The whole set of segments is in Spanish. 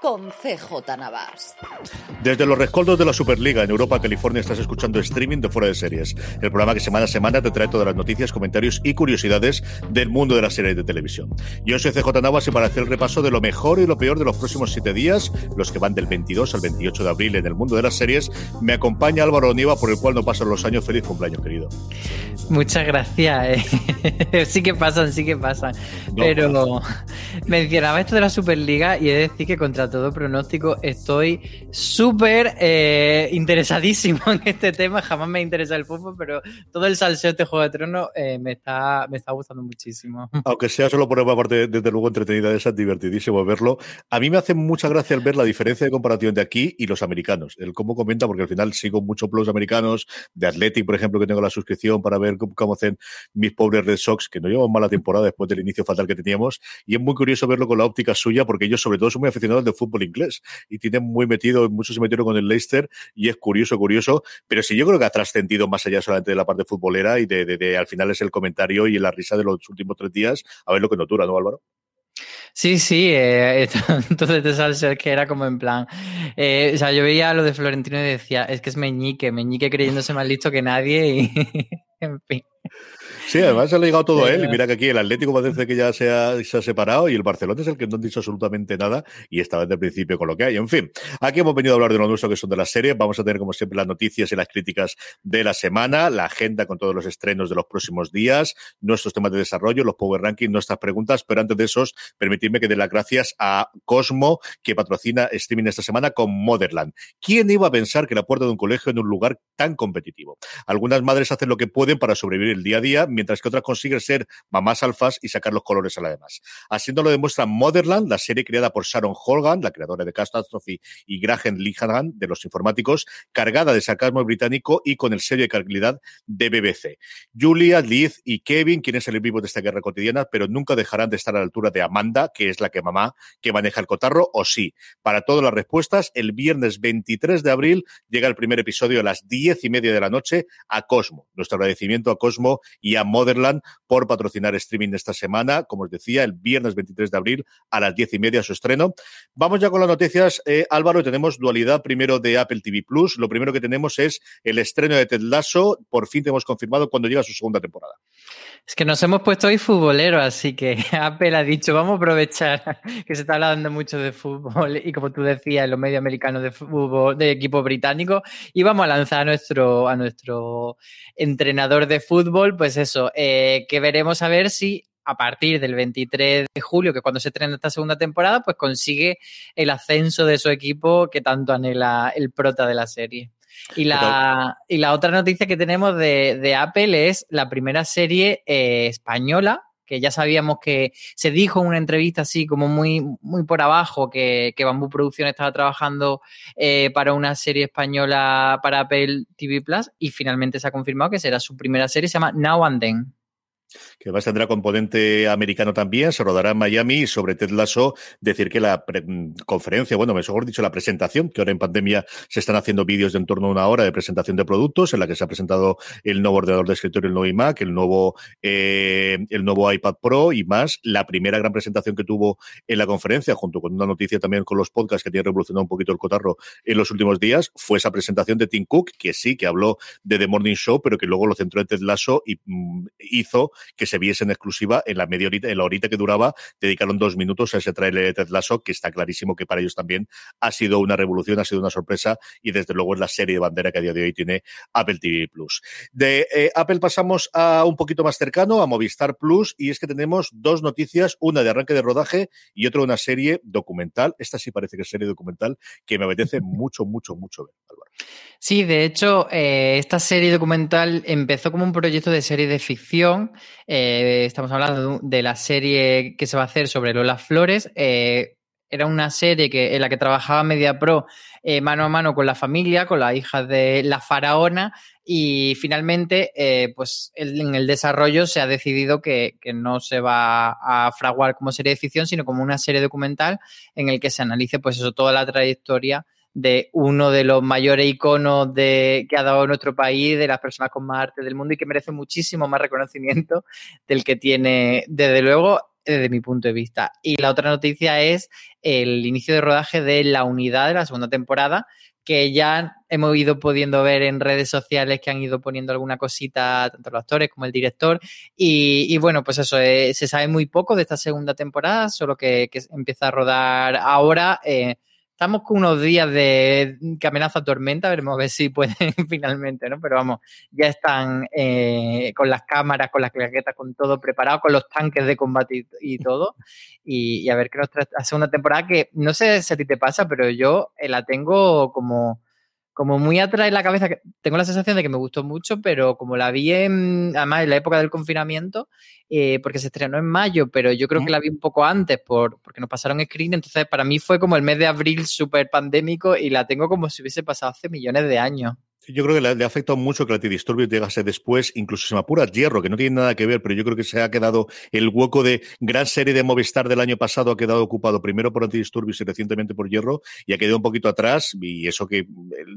con CJ Navas. Desde los rescoldos de la Superliga en Europa, California, estás escuchando streaming de Fuera de Series, el programa que semana a semana te trae todas las noticias, comentarios y curiosidades del mundo de las series de televisión. Yo soy CJ Navas y para hacer el repaso de lo mejor y lo peor de los próximos siete días, los que van del 22 al 28 de abril en el mundo de las series, me acompaña Álvaro Oniva, por el cual no pasan los años. Feliz cumpleaños, querido. Muchas gracias. eh. sí que pasan, sí que pasan. Pero mencionaba esto de la Superliga y he de decir que contra todo pronóstico estoy súper eh, interesadísimo en este tema. Jamás me interesa el fútbol, pero todo el salseo de este Juego de Tronos eh, me, está, me está gustando muchísimo. Aunque sea solo por una parte, desde luego, entretenida, es divertidísimo verlo. A mí me hace mucha gracia el ver la diferencia de comparación de aquí y los americanos. El cómo comenta, porque al final sigo mucho por los americanos, de Athletic, por ejemplo, que tengo la suscripción para ver cómo, cómo hacen mis pobres Red Sox, que no llevan mala temporada después del inicio fatal que teníamos. Y es muy curioso verlo con la óptica suya, porque ellos, sobre todo, son muy aficionados del fútbol inglés y tienen muy metido, muchos se metieron con el Leicester y es curioso, curioso. Pero sí, yo creo que ha trascendido más allá solamente de la parte futbolera y de, de, al final es el comentario y la risa de los últimos tres días, a ver lo que nos dura, ¿no, Álvaro? Sí, sí, eh, entonces te sale que era como en plan, eh, o sea, yo veía lo de Florentino y decía, es que es Meñique, Meñique creyéndose más listo que nadie y, en fin. Sí, además se ha llegado todo a él. Y mira que aquí el Atlético parece que ya se ha, se ha, separado y el Barcelona es el que no ha dicho absolutamente nada y estaba desde el principio con lo que hay. En fin, aquí hemos venido a hablar de lo nuestro que son de las series. Vamos a tener, como siempre, las noticias y las críticas de la semana, la agenda con todos los estrenos de los próximos días, nuestros temas de desarrollo, los Power Rankings, nuestras preguntas. Pero antes de esos, permitidme que dé las gracias a Cosmo, que patrocina streaming esta semana con Motherland. ¿Quién iba a pensar que la puerta de un colegio en un lugar tan competitivo? Algunas madres hacen lo que pueden para sobrevivir el día a día, mientras que otras consiguen ser mamás alfas y sacar los colores a la demás. Haciendo lo demuestra Motherland, la serie creada por Sharon Holgan, la creadora de Catastrophe, y Graham Linehan, de los informáticos, cargada de sarcasmo británico y con el sello de calidad de BBC. Julia, Liz y Kevin quieren salir vivos de esta guerra cotidiana, pero nunca dejarán de estar a la altura de Amanda, que es la que mamá que maneja el cotarro, o sí. Para todas las respuestas, el viernes 23 de abril llega el primer episodio a las diez y media de la noche a Cosmo. Nuestro agradecimiento a Cosmo y a Motherland por patrocinar streaming esta semana, como os decía, el viernes 23 de abril a las diez y media su estreno. Vamos ya con las noticias, eh, Álvaro, tenemos dualidad primero de Apple TV Plus. Lo primero que tenemos es el estreno de Ted Lasso. Por fin te hemos confirmado cuando llega su segunda temporada. Es que nos hemos puesto hoy futboleros, así que Apple ha dicho, vamos a aprovechar que se está hablando mucho de fútbol y como tú decías, los medios americanos de fútbol, de equipo británico, y vamos a lanzar a nuestro, a nuestro entrenador de fútbol, pues eso, eh, que veremos a ver si a partir del 23 de julio, que cuando se estrena esta segunda temporada, pues consigue el ascenso de su equipo que tanto anhela el prota de la serie. Y la, y la otra noticia que tenemos de, de Apple es la primera serie eh, española, que ya sabíamos que se dijo en una entrevista así como muy, muy por abajo que, que Bambú Producción estaba trabajando eh, para una serie española para Apple TV Plus y finalmente se ha confirmado que será su primera serie, se llama Now and Then que además tendrá componente americano también, se rodará en Miami y sobre Ted Lasso decir que la conferencia, bueno, mejor dicho, la presentación, que ahora en pandemia se están haciendo vídeos de en torno a una hora de presentación de productos, en la que se ha presentado el nuevo ordenador de escritorio, el nuevo iMac, el nuevo, eh, el nuevo iPad Pro y más, la primera gran presentación que tuvo en la conferencia, junto con una noticia también con los podcasts que tiene revolucionado un poquito el cotarro en los últimos días, fue esa presentación de Tim Cook, que sí, que habló de The Morning Show, pero que luego lo centró en Ted Lasso y mm, hizo que se viese en exclusiva en la media horita, en la horita que duraba, dedicaron dos minutos a ese trailer de Ted Lasso, que está clarísimo que para ellos también ha sido una revolución, ha sido una sorpresa y desde luego es la serie de bandera que a día de hoy tiene Apple TV Plus. De eh, Apple pasamos a un poquito más cercano, a Movistar Plus, y es que tenemos dos noticias, una de arranque de rodaje y otra una serie documental. Esta sí parece que es serie documental que me apetece mucho, mucho, mucho ver, Álvaro. Sí, de hecho, eh, esta serie documental empezó como un proyecto de serie de ficción. Eh, estamos hablando de la serie que se va a hacer sobre Lola Flores. Eh, era una serie que, en la que trabajaba Media Pro eh, mano a mano con la familia, con la hija de la faraona, y finalmente, eh, pues en el desarrollo se ha decidido que, que, no se va a fraguar como serie de ficción, sino como una serie documental en el que se analice, pues eso, toda la trayectoria de uno de los mayores iconos de, que ha dado nuestro país, de las personas con más arte del mundo y que merece muchísimo más reconocimiento del que tiene, desde luego, desde mi punto de vista. Y la otra noticia es el inicio de rodaje de la unidad de la segunda temporada, que ya hemos ido pudiendo ver en redes sociales que han ido poniendo alguna cosita, tanto los actores como el director. Y, bueno, pues eso, eh, se sabe muy poco de esta segunda temporada, solo que, que empieza a rodar ahora. Eh, estamos con unos días de que amenaza tormenta, veremos a ver si pueden finalmente, ¿no? Pero vamos, ya están eh, con las cámaras, con las claquetas, con todo preparado, con los tanques de combate y, y todo. Y, y, a ver qué nos trae la segunda temporada, que no sé si a ti te pasa, pero yo eh, la tengo como como muy atrás en la cabeza, tengo la sensación de que me gustó mucho, pero como la vi en, además en la época del confinamiento, eh, porque se estrenó en mayo, pero yo creo que la vi un poco antes por, porque nos pasaron screen, entonces para mí fue como el mes de abril súper pandémico y la tengo como si hubiese pasado hace millones de años. Yo creo que le, ha afectado mucho que la Antidisturbios llegase después, incluso se me apura Hierro, que no tiene nada que ver, pero yo creo que se ha quedado el hueco de gran serie de Movistar del año pasado ha quedado ocupado primero por Antidisturbios y recientemente por Hierro y ha quedado un poquito atrás y eso que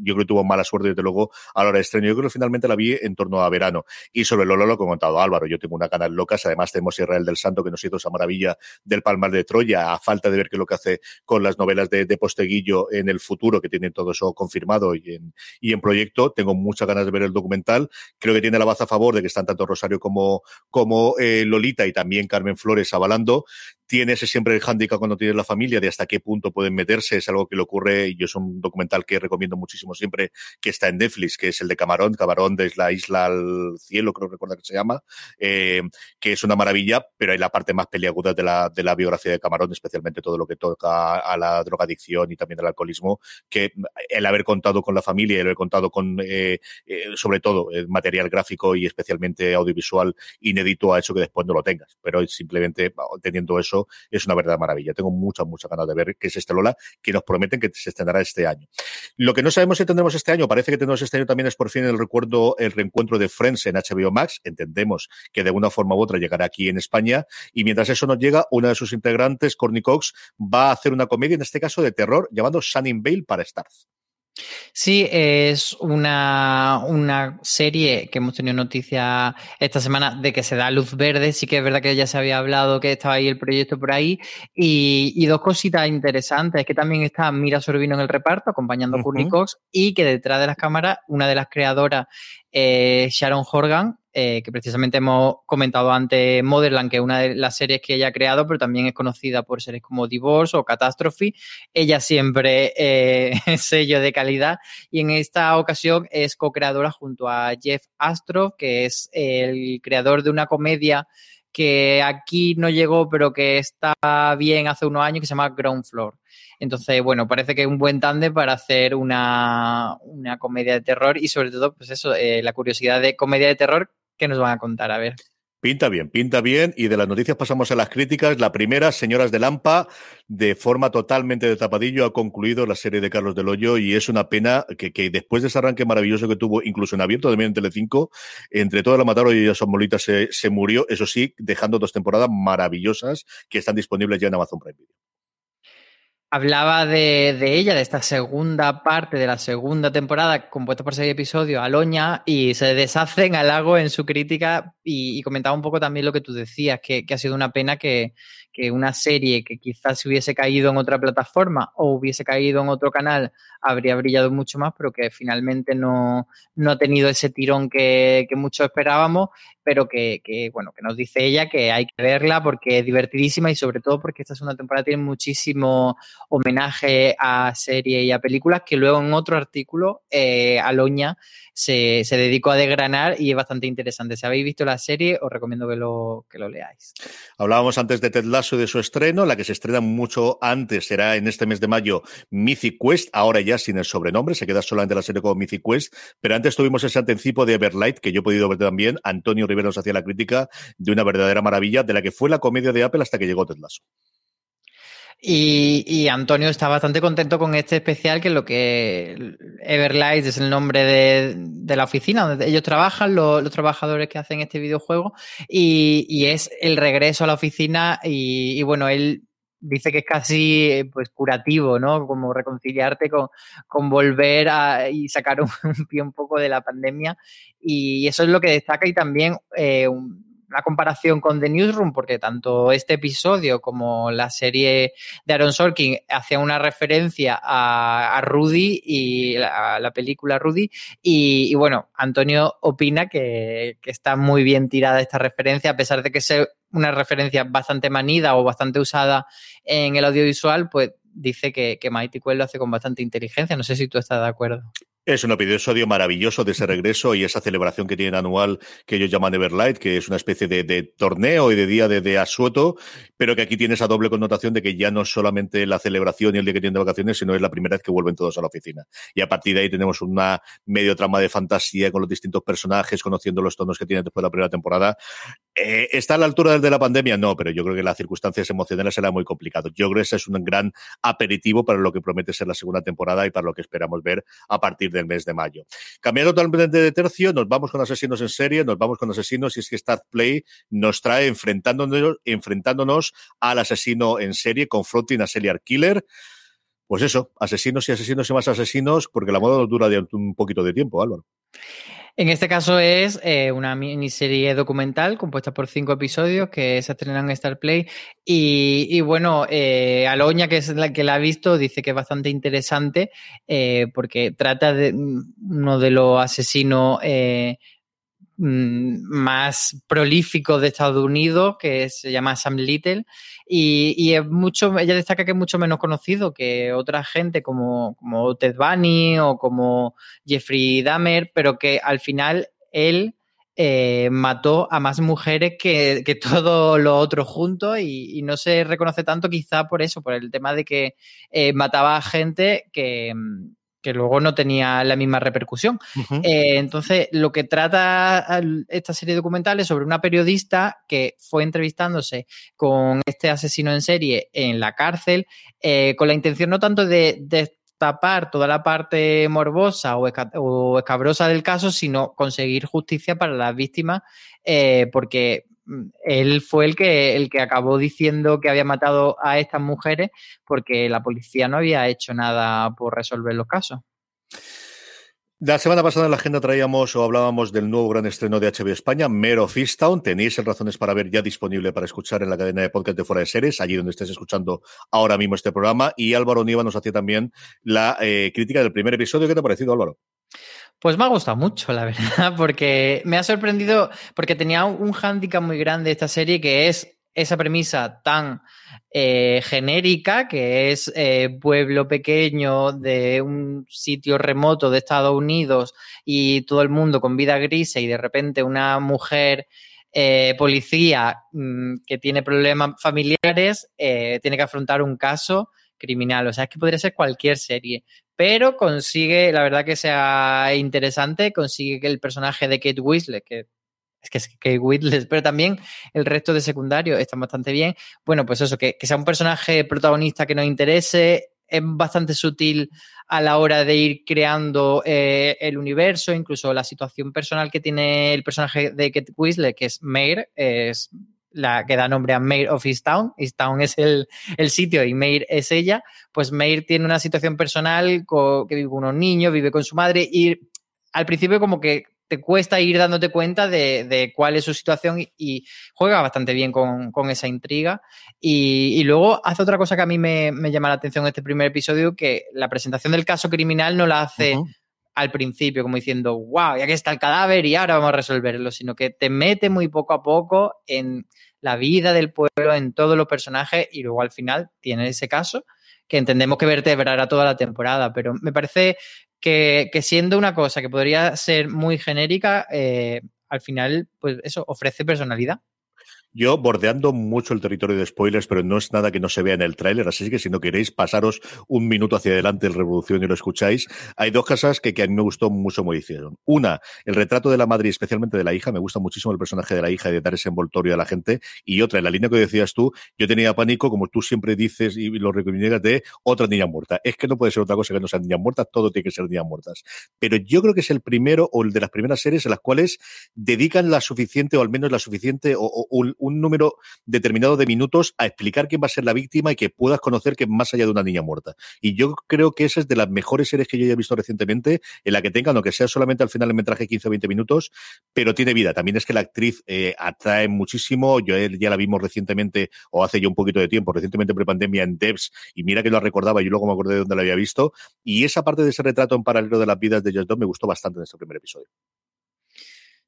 yo creo que tuvo mala suerte desde luego a la hora de estreno. Yo creo que finalmente la vi en torno a verano. Y sobre Lolo lo he contado Álvaro, yo tengo una canal locas, además tenemos Israel del Santo que nos hizo esa maravilla del Palmar de Troya, a falta de ver qué es lo que hace con las novelas de, de Posteguillo en el futuro, que tienen todo eso confirmado y en, y en proyecto. Tengo muchas ganas de ver el documental. Creo que tiene la baza a favor de que están tanto Rosario como, como eh, Lolita y también Carmen Flores avalando. Tiene ese siempre el hándicap cuando tienes la familia de hasta qué punto pueden meterse. Es algo que le ocurre y es un documental que recomiendo muchísimo siempre que está en Netflix, que es el de Camarón. Camarón desde la isla al cielo, creo recuerda que se llama, eh, que es una maravilla, pero hay la parte más peliaguda de la, de la biografía de Camarón, especialmente todo lo que toca a la drogadicción y también al alcoholismo, que el haber contado con la familia el haber contado con eh, eh, sobre todo el material gráfico y especialmente audiovisual inédito ha hecho que después no lo tengas. Pero simplemente teniendo eso es una verdadera maravilla. Tengo muchas, muchas ganas de ver qué es este Lola, que nos prometen que se estrenará este año. Lo que no sabemos si tendremos este año, parece que tendremos este año también es por fin el recuerdo, el reencuentro de Friends en HBO Max. Entendemos que de una forma u otra llegará aquí en España. Y mientras eso nos llega, una de sus integrantes, Courtney Cox, va a hacer una comedia, en este caso de terror, llamado Sunning Bale para Stars. Sí, es una, una, serie que hemos tenido noticia esta semana de que se da luz verde. Sí que es verdad que ya se había hablado que estaba ahí el proyecto por ahí. Y, y dos cositas interesantes. Es que también está Mira Sorbino en el reparto, acompañando a uh -huh. Courtney Cox, y que detrás de las cámaras, una de las creadoras, eh, Sharon Horgan, eh, que precisamente hemos comentado antes Motherland, que es una de las series que ella ha creado, pero también es conocida por series como Divorce o Catastrophe. Ella siempre eh, sello de calidad y en esta ocasión es co-creadora junto a Jeff Astrof, que es el creador de una comedia que aquí no llegó, pero que está bien hace unos años, que se llama Ground Floor. Entonces, bueno, parece que es un buen tándem para hacer una, una comedia de terror y sobre todo, pues eso, eh, la curiosidad de comedia de terror ¿Qué nos van a contar? A ver. Pinta bien, pinta bien. Y de las noticias pasamos a las críticas. La primera, Señoras de Lampa, de forma totalmente de tapadillo, ha concluido la serie de Carlos del y es una pena que, que después de ese arranque maravilloso que tuvo, incluso en abierto también en Telecinco, entre toda la mataron y son bolitas se, se murió, eso sí, dejando dos temporadas maravillosas que están disponibles ya en Amazon Prime Video hablaba de, de, ella, de esta segunda parte de la segunda temporada, compuesta por seis episodios, Aloña, y se deshacen al lago en su crítica y, comentaba un poco también lo que tú decías, que, ha sido una pena que, una serie que quizás se hubiese caído en otra plataforma o hubiese caído en otro canal habría brillado mucho más, pero que finalmente no, ha tenido ese tirón que, muchos esperábamos, pero que, bueno, que nos dice ella que hay que verla porque es divertidísima y sobre todo porque esta segunda temporada tiene muchísimo homenaje a series y a películas que luego en otro artículo eh, Aloña se, se, dedicó a desgranar y es bastante interesante. Si habéis visto la serie, os recomiendo que lo, que lo leáis. Hablábamos antes de Ted Lasso y de su estreno, la que se estrena mucho antes será en este mes de mayo Mythic Quest, ahora ya sin el sobrenombre, se queda solamente la serie como Mythic Quest, pero antes tuvimos ese anticipo de Everlight, que yo he podido ver también, Antonio Rivera nos hacía la crítica de una verdadera maravilla, de la que fue la comedia de Apple hasta que llegó Ted Lasso. Y, Antonio está bastante contento con este especial, que es lo que Everlight es el nombre de, la oficina donde ellos trabajan, los, trabajadores que hacen este videojuego, y, es el regreso a la oficina y, bueno, él dice que es casi pues curativo, ¿no? Como reconciliarte con, con volver a, y sacar un, pie un poco de la pandemia. Y eso es lo que destaca y también eh, una comparación con The Newsroom, porque tanto este episodio como la serie de Aaron Sorkin hacían una referencia a, Rudy y a la película Rudy. Y, bueno, Antonio opina que, está muy bien tirada esta referencia, a pesar de que sea una referencia bastante manida o bastante usada en el audiovisual, pues dice que, que Mighty Quest lo hace con bastante inteligencia. No sé si tú estás de acuerdo. Es un episodio maravilloso de ese regreso y esa celebración que tienen anual que ellos llaman Everlight, que es una especie de, torneo y de día de, asueto, pero que aquí tiene esa doble connotación de que ya no es solamente la celebración y el día que tienen de vacaciones, sino es la primera vez que vuelven todos a la oficina. Y a partir de ahí tenemos una medio trama de fantasía con los distintos personajes, conociendo los tonos que tienen después de la primera temporada. Eh, ¿Está a la altura del de la pandemia? No, pero yo creo que las circunstancias emocionales será muy complicado. Yo creo que ese es un gran aperitivo para lo que promete ser la segunda temporada y para lo que esperamos ver a partir del mes de mayo. Cambiando totalmente de tercio, nos vamos con asesinos en serie, nos vamos con asesinos y es que Start Play nos trae enfrentándonos, enfrentándonos al asesino en serie, confronting a serial killer. Pues eso, asesinos y asesinos y más asesinos, porque la moda nos dura un poquito de tiempo, Álvaro. En este caso es eh, una miniserie documental compuesta por cinco episodios que se estrenan en Star Play. Y, bueno, eh, Aloña, que es la que la ha visto, dice que es bastante interesante eh, porque trata de uno de los asesinos eh, mm, más prolíficos de Estados Unidos, que se llama Sam Little, y, es mucho, ella destaca que es mucho menos conocido que otra gente como, como Ted Bunny o como Jeffrey Dahmer, pero que al final él eh, mató a más mujeres que, que todo lo otro juntos y, no se reconoce tanto quizá por eso, por el tema de que eh, mataba a gente que, que luego no tenía la misma repercusión. Eh, entonces, lo que trata esta serie documental es sobre una periodista que fue entrevistándose con este asesino en serie en la cárcel, eh, con la intención no tanto de, destapar toda la parte morbosa o, escabrosa del caso, sino conseguir justicia para las víctimas, eh, porque él fue el que, el que acabó diciendo que había matado a estas mujeres porque la policía no había hecho nada por resolver los casos. La semana pasada en la agenda traíamos o hablábamos del nuevo gran estreno de HBO España, Mero Fistown. Tenéis razones para ver ya disponible para escuchar en la cadena de podcast de Fuera de Series, allí donde estés escuchando ahora mismo este programa. Y Álvaro Niva nos hacía también la eh, crítica del primer episodio. ¿Qué te ha parecido, Álvaro? Pues me ha gustado mucho, la verdad, porque me ha sorprendido, porque tenía un hándicap muy grande esta serie que es esa premisa tan eh, genérica, que es eh, pueblo pequeño de un sitio remoto de Estados Unidos y todo el mundo con vida gris y de repente una mujer eh, policía mm, que tiene problemas familiares tiene que afrontar un caso criminal. O sea, es que podría ser cualquier serie pero consigue, la verdad que sea interesante, consigue que el personaje de Kate Winslet, que es que es Kate Winslet, pero también el resto de secundarios están bastante bien. Bueno, pues eso, que, sea un personaje protagonista que nos interese, es bastante sutil a la hora de ir creando eh, el universo, incluso la situación personal que tiene el personaje de Kate Winslet, que es Mayor, es la que da nombre a Mayor of Easttown. Easttown es el, sitio y Mayor es ella. Pues Mayor tiene una situación personal que vive con unos niños, vive con su madre y al principio como que te cuesta ir dándote cuenta de, cuál es su situación y, juega bastante bien con, esa intriga. Y, luego hace otra cosa que a mí me, llama la atención en este primer episodio, que la presentación del caso criminal no la hace al principio, como diciendo, wow, ya que está el cadáver y ahora vamos a resolverlo, sino que te mete muy poco a poco en la vida del pueblo, en todos los personajes y luego al final tiene ese caso que entendemos que vertebrará toda la temporada, pero me parece que, siendo una cosa que podría ser muy genérica, eh, al final, pues eso, ofrece personalidad. Yo bordeando mucho el territorio de spoilers, pero no es nada que no se vea en el tráiler, así que si no queréis pasaros un minuto hacia adelante el Revolución y lo escucháis, hay dos cosas que, a mí me gustó mucho como hicieron. Una, el retrato de la madre y especialmente de la hija, me gusta muchísimo el personaje de la hija y de dar ese envoltorio a la gente. Y otra, en la línea que decías tú, yo tenía pánico, como tú siempre dices y lo recomiendas, de otra niña muerta. Es que no puede ser otra cosa que no sean niñas muertas, todo tiene que ser niñas muertas. Pero yo creo que es el primero o el de las primeras series en las cuales dedican la suficiente o al menos la suficiente o un un número determinado de minutos a explicar quién va a ser la víctima y que puedas conocer que más allá de una niña muerta. Y yo creo que esa es de las mejores series que yo haya visto recientemente, en la que tengan, aunque sea solamente al final el metraje 15 o 20 minutos, pero tiene vida. También es que la actriz eh, atrae muchísimo. Yo ya la vimos recientemente, o hace ya un poquito de tiempo, recientemente pre-pandemia en Devs, y mira que lo recordaba, yo luego me acordé de dónde la había visto. Y esa parte de ese retrato en paralelo de las vidas de Just me gustó bastante en este primer episodio.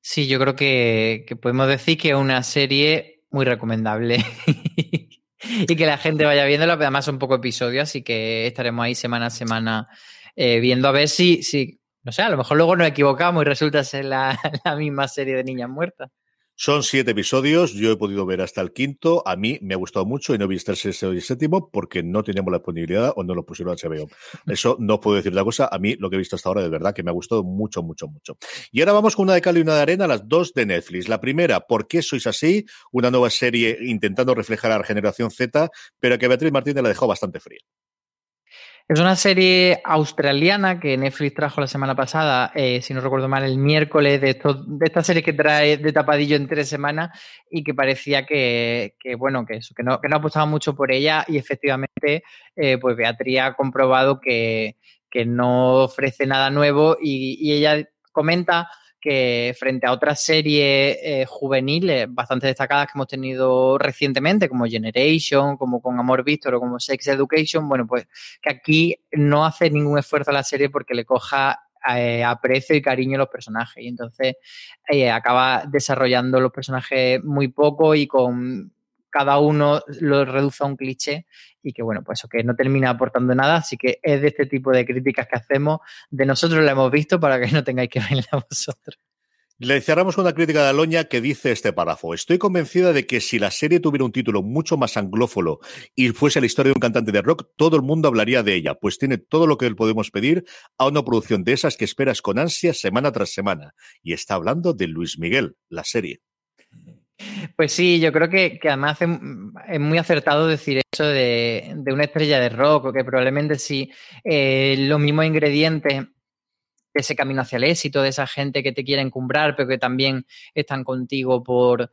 Sí, yo creo que, podemos decir que es una serie muy recomendable y que la gente vaya viéndolo. Además, son pocos episodios, así que estaremos ahí semana a semana eh, viendo a ver si, si, no sé, a lo mejor luego nos equivocamos y resulta ser la misma serie de niñas muertas. Son siete episodios, yo he podido ver hasta el quinto, a mí me ha gustado mucho y no he visto el sexto y el séptimo porque no teníamos la disponibilidad o no lo pusieron a HBO. Eso no puedo decir la cosa, a mí lo que he visto hasta ahora de verdad que me ha gustado mucho, mucho, mucho. Y ahora vamos con una de cal y una de arena, las dos de Netflix. La primera, ¿por qué sois así? Una nueva serie intentando reflejar a la generación Z, pero que Beatriz Martínez la dejó bastante fría. Es una serie australiana que Netflix trajo la semana pasada, eh, si no recuerdo mal, el miércoles, de, de esta serie que trae de tapadillo en tres semanas y que parecía que, bueno, que eso, que no, que no apostaba mucho por ella y efectivamente, eh, pues Beatriz ha comprobado que, no ofrece nada nuevo y ella comenta que frente a otras series eh, juveniles bastante destacadas que hemos tenido recientemente, como Generation, como con Amor Víctor o como Sex Education, bueno, pues que aquí no hace ningún esfuerzo a la serie porque le coja eh, aprecio y cariño a los personajes. Y entonces eh, acaba desarrollando los personajes muy poco y con cada uno lo reduce a un cliché y que, bueno, pues eso que no termina aportando nada. Así que es de este tipo de críticas que hacemos. De nosotros la hemos visto para que no tengáis que verla vosotros. Le cerramos una crítica de Aloña que dice este párrafo. Estoy convencida de que si la serie tuviera un título mucho más anglófono y fuese la historia de un cantante de rock, todo el mundo hablaría de ella, pues tiene todo lo que podemos pedir a una producción de esas que esperas con ansia semana tras semana. Y está hablando de Luis Miguel, la serie. Pues sí, yo creo que, además es muy acertado decir eso de, una estrella de rock, o que probablemente sí eh, los mismos ingredientes de ese camino hacia el éxito, de esa gente que te quiere encumbrar, pero que también están contigo por,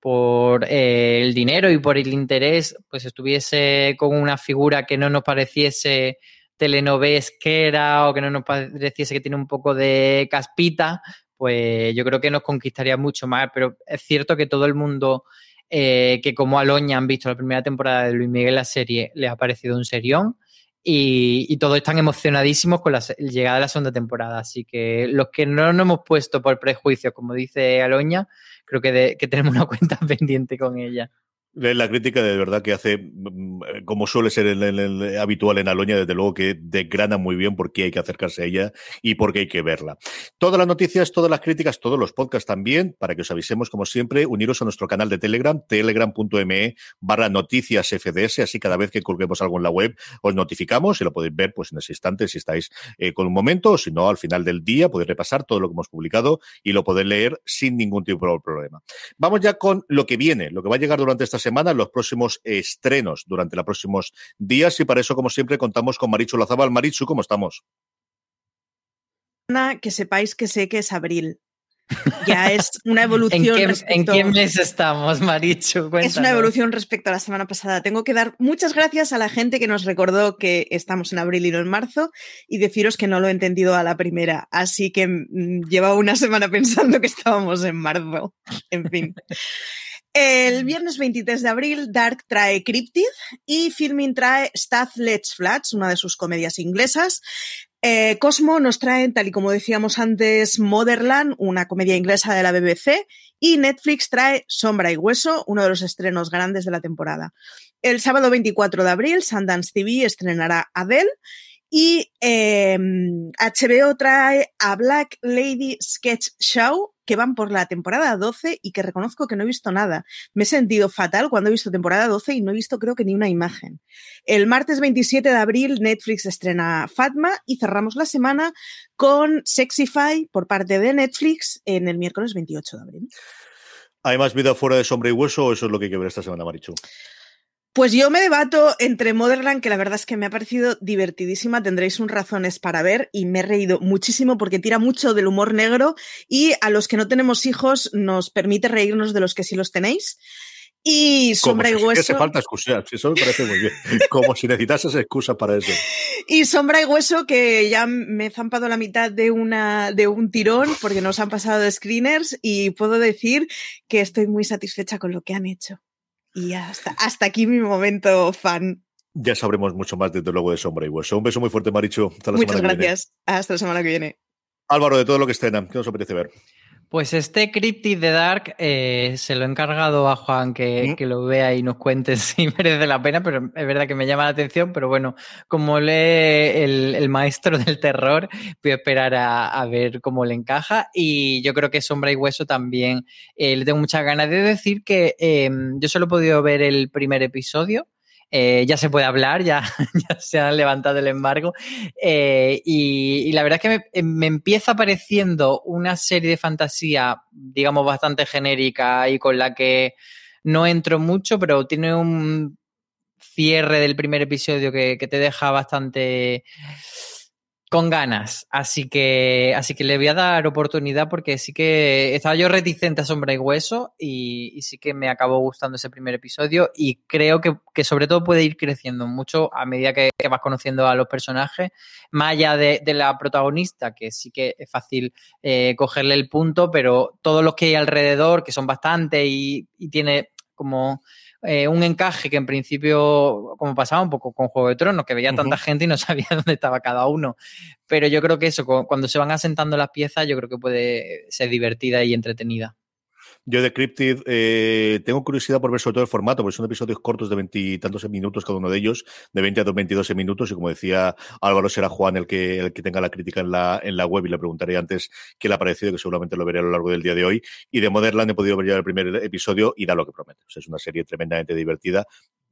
por eh, el dinero y por el interés, pues estuviese con una figura que no nos pareciese telenovesquera o que no nos pareciese que tiene un poco de caspita, pues yo creo que nos conquistaría mucho más. Pero es cierto que todo el mundo eh, que como Aloña han visto la primera temporada de Luis Miguel la serie le ha parecido un serión. Y, todos están emocionadísimos con la llegada de la segunda temporada. Así que los que no nos hemos puesto por prejuicio, como dice Aloña, creo que, que tenemos una cuenta pendiente con ella. La crítica de verdad que hace, mm, como suele ser el, habitual en Aloña, desde luego que desgrana muy bien por qué hay que acercarse a ella y por qué hay que verla. Todas las noticias, todas las críticas, todos los podcasts también, para que os avisemos, como siempre, uniros a nuestro canal de Telegram, telegram.me barra noticias FDS, así cada vez que colguemos algo en la web os notificamos y lo podéis ver pues en ese instante si estáis eh, con un momento, o si no, al final del día podéis repasar todo lo que hemos publicado y lo podéis leer sin ningún tipo de problema. Vamos ya con lo que viene, lo que va a llegar durante esta semana, los próximos estrenos durante los próximos días. Y para eso, como siempre, contamos con Marichu Lazabal. Marichu, ¿cómo estamos? Que sepáis que sé que es abril. Ya es una evolución. ¿En qué, respecto... ¿En qué mes estamos, Marichu? Cuéntanos. Es una evolución respecto a la semana pasada. Tengo que dar muchas gracias a la gente que nos recordó que estamos en abril y no en marzo y deciros que no lo he entendido a la primera. Así que mmm, llevaba una semana pensando que estábamos en marzo. En fin. El viernes 23 de abril, Dark trae Cryptid y Filming trae Staff Let's Flats, una de sus comedias inglesas. Eh, Cosmo nos trae, tal y como decíamos antes, Motherland, una comedia inglesa de la BBC, y Netflix trae Sombra y Hueso, uno de los estrenos grandes de la temporada. El sábado 24 de abril, Sundance TV estrenará Adele. Y eh, HBO trae a Black Lady Sketch Show, que van por la temporada 12 y que reconozco que no he visto nada. Me he sentido fatal cuando he visto temporada 12 y no he visto creo que ni una imagen. El martes 27 de abril Netflix estrena Fatma y cerramos la semana con Sexify por parte de Netflix en el miércoles 28 de abril. ¿Hay más vida fuera de sombra y hueso o eso es lo que hay que ver esta semana, Marichu? Pues yo me debato entre Motherland, que la verdad es que me ha parecido divertidísima, tendréis un razones para ver y me he reído muchísimo porque tira mucho del humor negro y a los que no tenemos hijos nos permite reírnos de los que sí los tenéis. Y Sombra Como y Hueso. Si hace falta excusar, eso me parece muy bien. Como si necesitases excusa para eso. Y Sombra y Hueso, que ya me he zampado la mitad de, una, de un tirón porque nos han pasado de screeners y puedo decir que estoy muy satisfecha con lo que han hecho. Y hasta, hasta aquí mi momento fan. Ya sabremos mucho más, desde luego, de Sombra y Hueso. Un beso muy fuerte, Marichu. Hasta la Muchas semana gracias. Hasta la semana que viene. Álvaro, de todo lo que escena, ¿qué os apetece ver? Pues este Cryptid de Dark eh, se lo he encargado a Juan que, que, lo vea y nos cuente si merece la pena, pero es verdad que me llama la atención, pero bueno, como lee el, el maestro del terror, voy a esperar a, a, ver cómo le encaja. Y yo creo que Sombra y Hueso también eh, le tengo muchas ganas de decir que eh, yo solo he podido ver el primer episodio, eh, ya se puede hablar, ya, se ha levantado el embargo. Eh, y, la verdad es que me, me, empieza pareciendo una serie de fantasía, digamos, bastante genérica y con la que no entro mucho, pero tiene un cierre del primer episodio que te deja bastante con ganas, así que, así que le voy a dar oportunidad porque sí que estaba yo reticente a Sombra y Hueso y, sí que me acabó gustando ese primer episodio y creo que, que sobre todo puede ir creciendo mucho a medida que, vas conociendo a los personajes, más allá de, de, la protagonista, que sí que es fácil eh, cogerle el punto, pero todos los que hay alrededor, que son bastante y, y tiene como eh, un encaje que en principio, como pasaba un poco con Juego de Tronos, que veía uh -huh. tanta gente y no sabía dónde estaba cada uno. Pero yo creo que eso, cuando se van asentando las piezas, yo creo que puede ser divertida y entretenida. Yo de Cryptid eh, tengo curiosidad por ver sobre todo el formato, porque son episodios cortos de veintitantos minutos cada uno de ellos, de 20 a 22 minutos, y como decía Álvaro, será Juan el que, el que tenga la crítica en la, en la web, y le preguntaré antes qué le ha parecido, que seguramente lo veré a lo largo del día de hoy. Y de Motherland he podido ver ya el primer episodio y da lo que promete. Es una serie tremendamente divertida,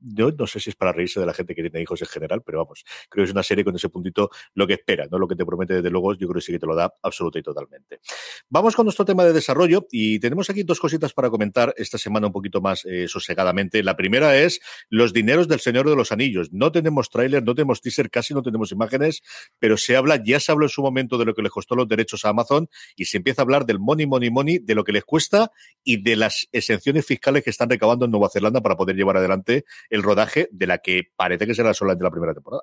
yo no sé si es para reírse de la gente que tiene hijos en general, pero vamos, creo que es una serie con ese puntito lo que espera, no lo que te promete desde luego, yo creo que sí que te lo da absoluta y totalmente. Vamos con nuestro tema de desarrollo y tenemos aquí dos cositas para comentar esta semana un poquito más eh, sosegadamente. La primera es los dineros del Señor de los Anillos. No tenemos tráiler, no tenemos teaser, casi no tenemos imágenes, pero se habla, ya se habló en su momento de lo que les costó los derechos a Amazon y se empieza a hablar del money, money, money, de lo que les cuesta y de las exenciones fiscales que están recabando en Nueva Zelanda para poder llevar adelante el rodaje de la que parece que será solamente la primera temporada.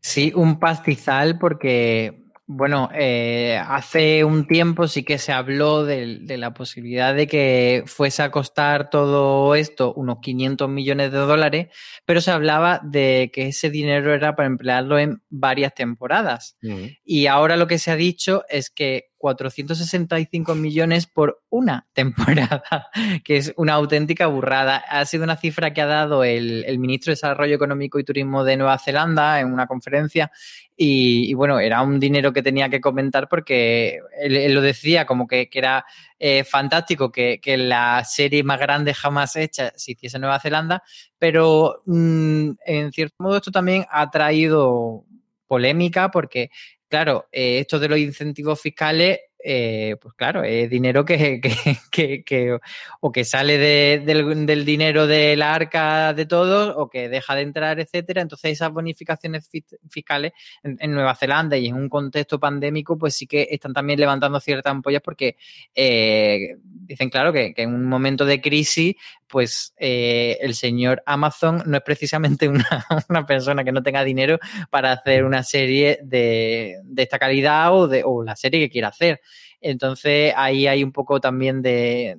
Sí, un pastizal porque, bueno, eh, hace un tiempo sí que se habló de, de, la posibilidad de que fuese a costar todo esto unos 500 millones de dólares, pero se hablaba de que ese dinero era para emplearlo en varias temporadas. Uh -huh. Y ahora lo que se ha dicho es que 465 millones por una temporada, que es una auténtica burrada. Ha sido una cifra que ha dado el, ministro de Desarrollo Económico y Turismo de Nueva Zelanda en una conferencia y, bueno, era un dinero que tenía que comentar porque él, lo decía como que, era eh, fantástico que, la serie más grande jamás hecha se hiciese en Nueva Zelanda, pero mmm, en cierto modo esto también ha traído polémica porque claro, eh, esto de los incentivos fiscales eh, pues claro, es dinero que, o que sale de, del, dinero de la arca de todos o que deja de entrar, etcétera. Entonces esas bonificaciones fiscales en, Nueva Zelanda y en un contexto pandémico, pues sí que están también levantando ciertas ampollas porque eh, dicen, claro, que, en un momento de crisis, pues eh, el señor Amazon no es precisamente una, una, persona que no tenga dinero para hacer una serie de, de esta calidad o, de, o la serie que quiera hacer. Entonces ahí hay un poco también de,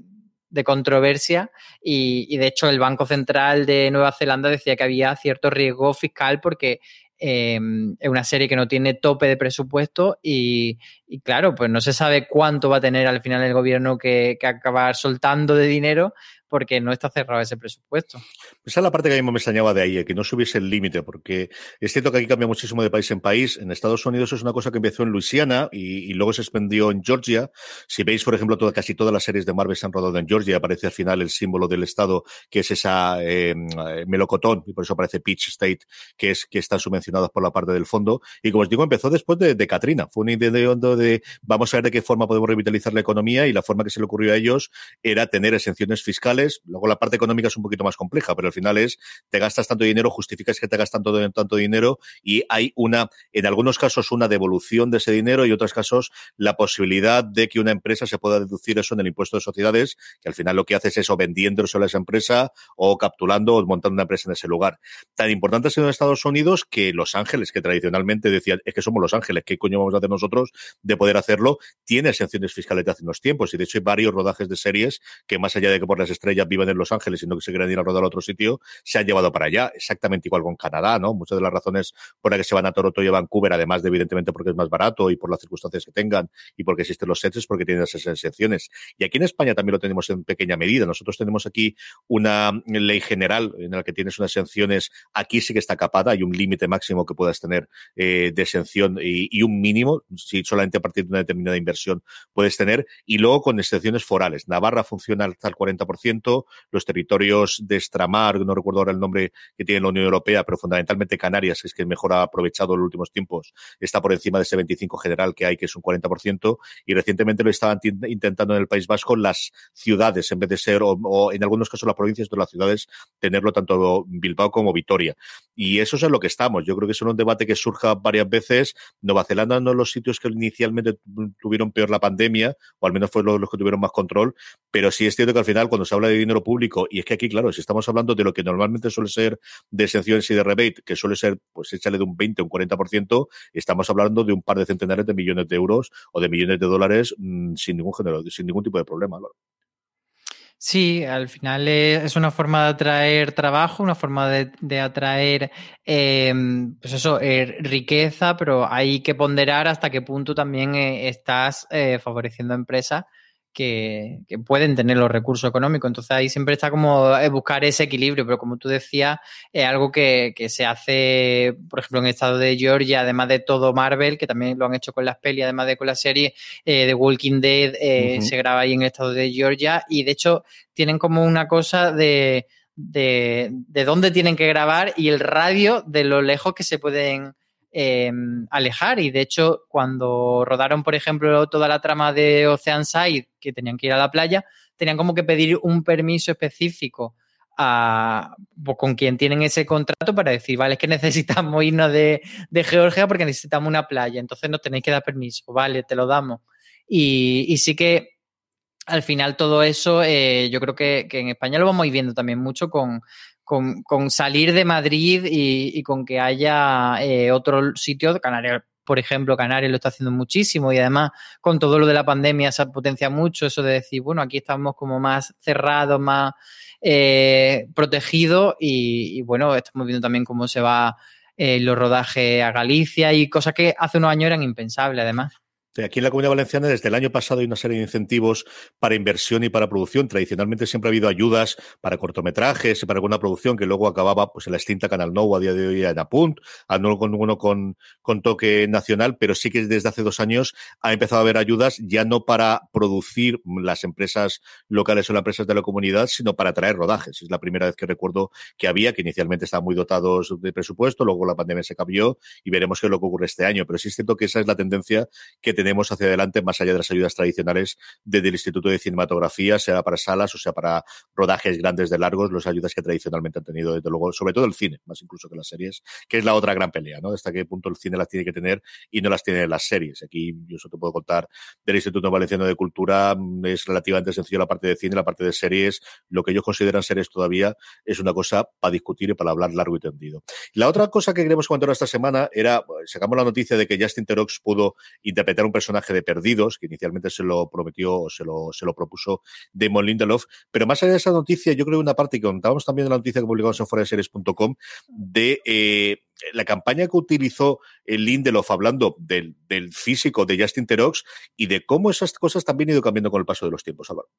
de controversia y, y, de hecho el Banco Central de Nueva Zelanda decía que había cierto riesgo fiscal porque eh, es una serie que no tiene tope de presupuesto y, y, claro, pues no se sabe cuánto va a tener al final el gobierno que, que acabar soltando de dinero porque no está cerrado ese presupuesto. Esa es la parte que a mí me extrañaba de ahí, que no subiese el límite, porque es cierto que aquí cambia muchísimo de país en país. En Estados Unidos es una cosa que empezó en Luisiana y, luego se expandió en Georgia. Si veis, por ejemplo, toda, casi todas las series de Marvel se han rodado en Georgia, aparece al final el símbolo del estado, que es esa eh, melocotón, y por eso aparece Peach State, que es que están subvencionados por la parte del fondo. Y como os digo, empezó después de, de Katrina. Fue un intento de, de vamos a ver de qué forma podemos revitalizar la economía y la forma que se le ocurrió a ellos era tener exenciones fiscales Luego la parte económica es un poquito más compleja, pero al final es, te gastas tanto dinero, justificas que te gastas tanto, tanto dinero y hay una, en algunos casos, una devolución de ese dinero y en otros casos la posibilidad de que una empresa se pueda deducir eso en el impuesto de sociedades, que al final lo que hace es eso, vendiéndose a esa empresa o capturando o montando una empresa en ese lugar. Tan importante ha sido en Estados Unidos que Los Ángeles, que tradicionalmente decían, es que somos Los Ángeles, ¿qué coño vamos a hacer nosotros de poder hacerlo? Tiene exenciones fiscales de hace unos tiempos y de hecho hay varios rodajes de series que más allá de que por las estrellas vivan en Los Ángeles, sino que se quieren ir a rodar a otro sitio, se han llevado para allá. Exactamente igual con Canadá, ¿no? Muchas de las razones por las que se van a Toronto y a Vancouver, además de evidentemente porque es más barato y por las circunstancias que tengan y porque existen los sets, es porque tienen esas excepciones. Y aquí en España también lo tenemos en pequeña medida. Nosotros tenemos aquí una ley general en la que tienes unas exenciones. Aquí sí que está capada, hay un límite máximo que puedas tener eh, de exención y, y, un mínimo, si solamente a partir de una determinada inversión puedes tener, y luego con excepciones forales. Navarra funciona hasta el 40%, los territorios de extramar, no recuerdo ahora el nombre que tiene la Unión Europea, pero fundamentalmente Canarias, que es que mejor ha aprovechado en los últimos tiempos, está por encima de ese 25 general que hay, que es un 40%, y recientemente lo estaban intentando en el País Vasco las ciudades, en vez de ser, o, en algunos casos las provincias de las ciudades, tenerlo tanto Bilbao como Vitoria. Y eso es en lo que estamos. Yo creo que es un debate que surja varias veces. Nueva Zelanda no los sitios que inicialmente tuvieron peor la pandemia, o al menos fue los, los que tuvieron más control, pero sí es cierto que al final cuando se habla de dinero público, y es que aquí, claro, si estamos hablando de lo que normalmente suele ser de exenciones y de rebate, que suele ser, pues échale de un 20 o un 40%, estamos hablando de un par de centenares de millones de euros o de millones de dólares mmm, sin ningún género, sin ningún tipo de problema. Sí, al final es una forma de atraer trabajo, una forma de, atraer, eh, pues eso, eh, riqueza, pero hay que ponderar hasta qué punto también eh, estás favoreciendo a empresas que, que, pueden tener los recursos económicos. Entonces ahí siempre está como buscar ese equilibrio, pero como tú decías, es algo que, que, se hace, por ejemplo, en el estado de Georgia, además de todo Marvel, que también lo han hecho con las pelis, además de con la serie eh, de Walking Dead, eh, uh -huh. se graba ahí en el estado de Georgia y de hecho tienen como una cosa de, de, de dónde tienen que grabar y el radio de lo lejos que se pueden eh, alejar. Y de hecho, cuando rodaron, por ejemplo, toda la trama de Oceanside, que tenían que ir a la playa, tenían como que pedir un permiso específico a, con quien tienen ese contrato para decir, vale, es que necesitamos irnos de, de, Georgia porque necesitamos una playa, entonces nos tenéis que dar permiso, vale, te lo damos. Y, sí que al final todo eso, eh, yo creo que, en España lo vamos viendo también mucho con, con, con salir de Madrid y, con que haya eh, otro sitio, Canarias, por ejemplo, Canarias lo está haciendo muchísimo y además con todo lo de la pandemia se potencia mucho eso de decir, bueno, aquí estamos como más cerrados, más eh, protegidos y, y, bueno, estamos viendo también cómo se va eh, los rodajes a Galicia y cosas que hace unos años eran impensables además. Aquí en la Comunidad Valenciana desde el año pasado hay una serie de incentivos para inversión y para producción. Tradicionalmente siempre ha habido ayudas para cortometrajes y para alguna producción que luego acababa pues en la extinta Canal Nou a día de hoy en Apunt, no con uno con, toque nacional, pero sí que desde hace dos años ha empezado a haber ayudas ya no para producir las empresas locales o las empresas de la comunidad, sino para traer rodajes. Es la primera vez que recuerdo que había, que inicialmente estaban muy dotados de presupuesto, luego la pandemia se cambió y veremos qué es lo que ocurre este año. Pero sí es cierto que esa es la tendencia que tenemos hacia adelante, más allá de las ayudas tradicionales desde el Instituto de Cinematografía, sea para salas o sea para rodajes grandes de largos, las ayudas que tradicionalmente han tenido, desde luego, sobre todo el cine, más incluso que las series, que es la otra gran pelea, ¿no? Hasta qué punto el cine las tiene que tener y no las tiene las series. Aquí yo eso te puedo contar del Instituto Valenciano de Cultura, mm, es relativamente sencillo la parte de cine, la parte de series, lo que ellos consideran series todavía es una cosa para discutir y para hablar largo y tendido. La otra cosa que queremos comentar esta semana era, sacamos la noticia de que Justin Terox pudo interpretar un personaje de Perdidos, que inicialmente se lo prometió o se lo, se lo propuso Damon Lindelof, pero más allá de esa noticia, yo creo que una parte que contábamos también en la noticia que publicamos en foraseries.com de eh, la campaña que utilizó el Lindelof hablando del, del, físico de Justin Terox y de cómo esas cosas también han ido cambiando con el paso de los tiempos, Álvaro.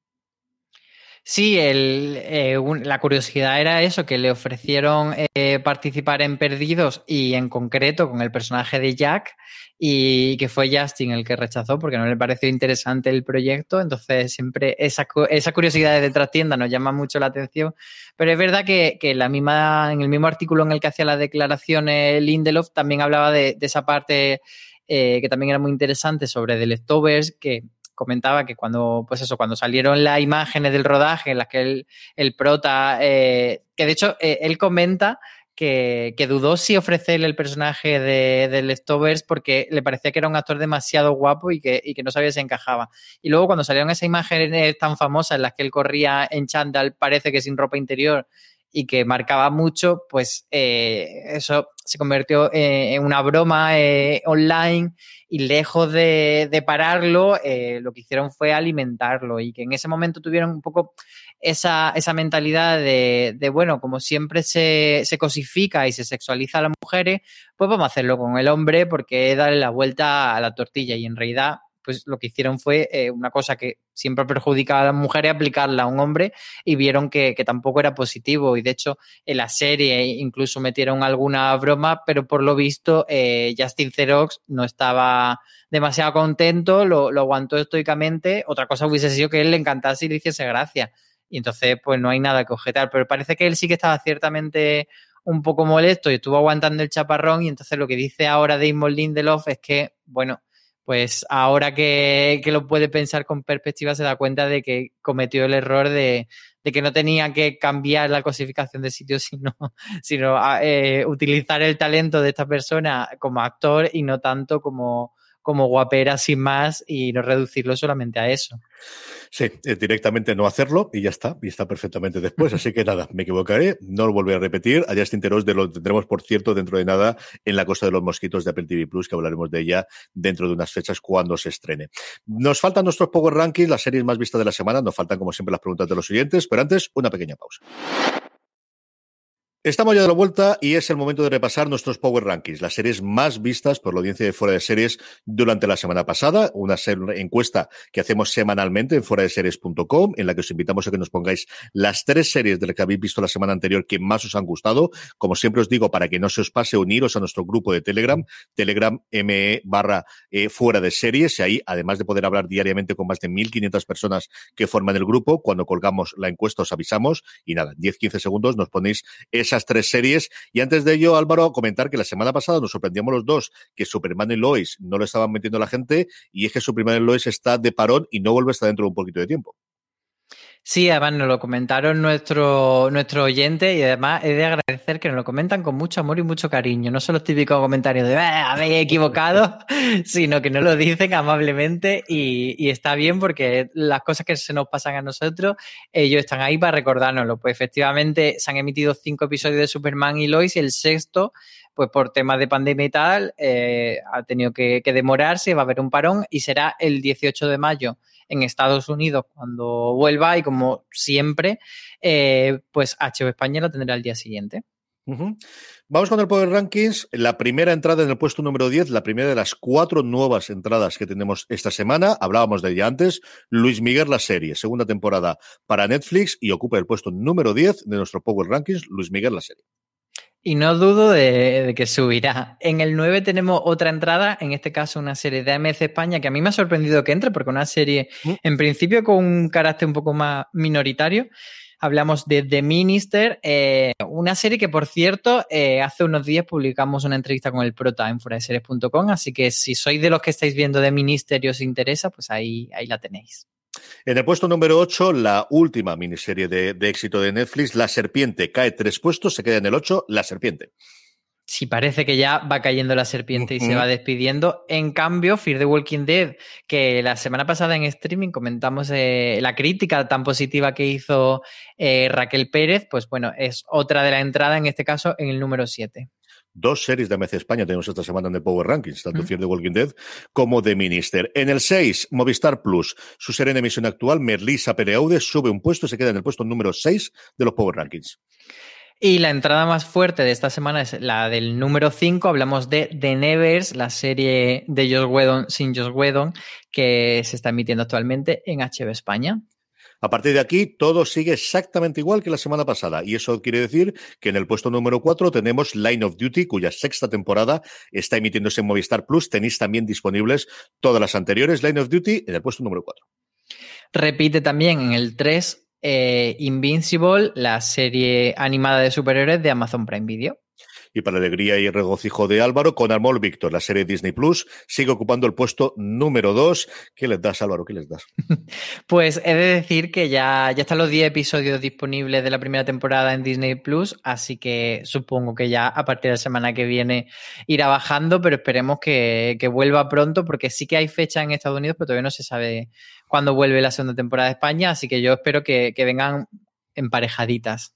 Sí, el, eh, la curiosidad era eso, que le ofrecieron eh, participar en Perdidos y en concreto con el personaje de Jack y que fue Justin el que rechazó porque no le pareció interesante el proyecto. Entonces siempre esa, esa curiosidad de trastienda nos llama mucho la atención. Pero es verdad que, que la misma, en el mismo artículo en el que hacía las declaraciones Lindelof también hablaba de, de esa parte eh, que también era muy interesante sobre The Leftovers, que comentaba que cuando, pues eso, cuando salieron las imágenes del rodaje en las que el, el prota, eh, que de hecho eh, él comenta que, que, dudó si ofrecerle el personaje de, de Leftovers porque le parecía que era un actor demasiado guapo y que, y que no sabía si encajaba. Y luego cuando salieron esas imágenes tan famosas en las que él corría en chándal, parece que sin ropa interior, y que marcaba mucho, pues eh, eso se convirtió eh, en una broma eh, online y lejos de, pararlo, lo que hicieron fue alimentarlo y que en ese momento tuvieron un poco esa, esa mentalidad de, de, bueno, como siempre se, se cosifica y se sexualiza a las mujeres, pues vamos a hacerlo con el hombre porque darle la vuelta a la tortilla y en realidad pues lo que hicieron fue eh, una cosa que siempre perjudicaba a las mujeres, aplicarla a un hombre y vieron que, tampoco era positivo. Y de hecho, en la serie incluso metieron alguna broma, pero por lo visto eh, Justin Xerox no estaba demasiado contento, lo, lo, aguantó estoicamente. Otra cosa hubiese sido que él le encantase y le hiciese gracia. Y entonces, pues no hay nada que objetar. Pero parece que él sí que estaba ciertamente un poco molesto y estuvo aguantando el chaparrón. Y entonces lo que dice ahora Damon Lindelof es que, bueno, pues ahora que, que, lo puede pensar con perspectiva se da cuenta de que cometió el error de, de que no tenía que cambiar la cosificación de sitio, sino, sino eh, utilizar el talento de esta persona como actor y no tanto como, como guapera sin más y no reducirlo solamente a eso. Sí, eh, directamente no hacerlo y ya está, y está perfectamente después. Así que nada, me equivocaré, no lo volveré a repetir. A Justin de lo tendremos, por cierto, dentro de nada en la Costa de los Mosquitos de Apple TV Plus, que hablaremos de ella dentro de unas fechas cuando se estrene. Nos faltan nuestros Power Rankings, las series más vistas de la semana, nos faltan como siempre las preguntas de los oyentes, pero antes una pequeña pausa. Estamos ya de la vuelta y es el momento de repasar nuestros Power Rankings, las series más vistas por la audiencia de Fuera de Series durante la semana pasada, una encuesta que hacemos semanalmente en fuera de series.com, en la que os invitamos a que nos pongáis las tres series de las que habéis visto la semana anterior que más os han gustado. Como siempre os digo, para que no se os pase, uniros a nuestro grupo de Telegram, Telegram ME barra eh, Fuera de Series, y ahí, además de poder hablar diariamente con más de 1.500 personas que forman el grupo, cuando colgamos la encuesta os avisamos y nada, 10-15 segundos nos ponéis esa tres series. Y antes de ello, Álvaro, comentar que la semana pasada nos sorprendíamos los dos que Superman y Lois no lo estaban metiendo la gente y es que Superman y Lois está de parón y no vuelve hasta dentro de un poquito de tiempo. Sí, además nos lo comentaron nuestro, nuestro oyente y además he de agradecer que nos lo comentan con mucho amor y mucho cariño. No son los típicos comentarios de habéis equivocado, sino que nos lo dicen amablemente y, y, está bien porque las cosas que se nos pasan a nosotros, ellos están ahí para recordárnoslo. Pues efectivamente se han emitido cinco episodios de Superman y Lois y el sexto pues por temas de pandemia y tal, eh, ha tenido que, demorarse, va a haber un parón y será el 18 de mayo en Estados Unidos cuando vuelva y como siempre, eh, pues HBO España lo tendrá el día siguiente. Vamos con el Power Rankings. La primera entrada en el puesto número 10, la primera de las cuatro nuevas entradas que tenemos esta semana. Hablábamos de ella antes. Luis Miguel, la serie, segunda temporada para Netflix y ocupa el puesto número 10 de nuestro Power Rankings. Luis Miguel, la serie. Y no dudo de, de, que subirá. En el 9 tenemos otra entrada, en este caso una serie de AMC España, que a mí me ha sorprendido que entre, porque una serie, en principio, con un carácter un poco más minoritario. hablamos de The Minister, eh, una serie que, por cierto, eh, hace unos días publicamos una entrevista con el prota en foraseries.com, así que si sois de los que estáis viendo The Minister y os interesa, pues ahí, ahí la tenéis. En el puesto número 8, la última miniserie de, de éxito de Netflix, La Serpiente, cae tres puestos, se queda en el 8, La Serpiente. Sí, parece que ya va cayendo la serpiente y se va despidiendo. En cambio, Fear the Walking Dead, que la semana pasada en streaming comentamos eh, la crítica tan positiva que hizo eh, Raquel Pérez, pues bueno, es otra de la entrada, en este caso, en el número 7. Dos series de AMC España tenemos esta semana en el Power Rankings, tanto Fear the Walking Dead como The Minister. En el 6, Movistar Plus, su serie en emisión actual, Merlisa Pereaude, sube un puesto y se queda en el puesto número 6 de los Power Rankings. Y la entrada más fuerte de esta semana es la del número 5. Hablamos de The Nevers, la serie de Josh Whedon sin Josh Whedon, que se está emitiendo actualmente en HB España. A partir de aquí, todo sigue exactamente igual que la semana pasada. Y eso quiere decir que en el puesto número 4 tenemos Line of Duty, cuya sexta temporada está emitiéndose en Movistar Plus. Tenéis también disponibles todas las anteriores. Line of Duty en el puesto número 4. Repite también en el 3 eh, Invincible, la serie animada de superhéroes de Amazon Prime Video. Y para alegría y regocijo de Álvaro, con Armol Víctor, la serie Disney Plus, sigue ocupando el puesto número 2. ¿Qué les das, Álvaro? ¿Qué les das? Pues he de decir que ya, ya están los 10 episodios disponibles de la primera temporada en Disney Plus, así que supongo que ya a partir de la semana que viene irá bajando, pero esperemos que, que vuelva pronto, porque sí que hay fecha en Estados Unidos, pero todavía no se sabe cuándo vuelve la segunda temporada de España, así que yo espero que, que vengan emparejaditas.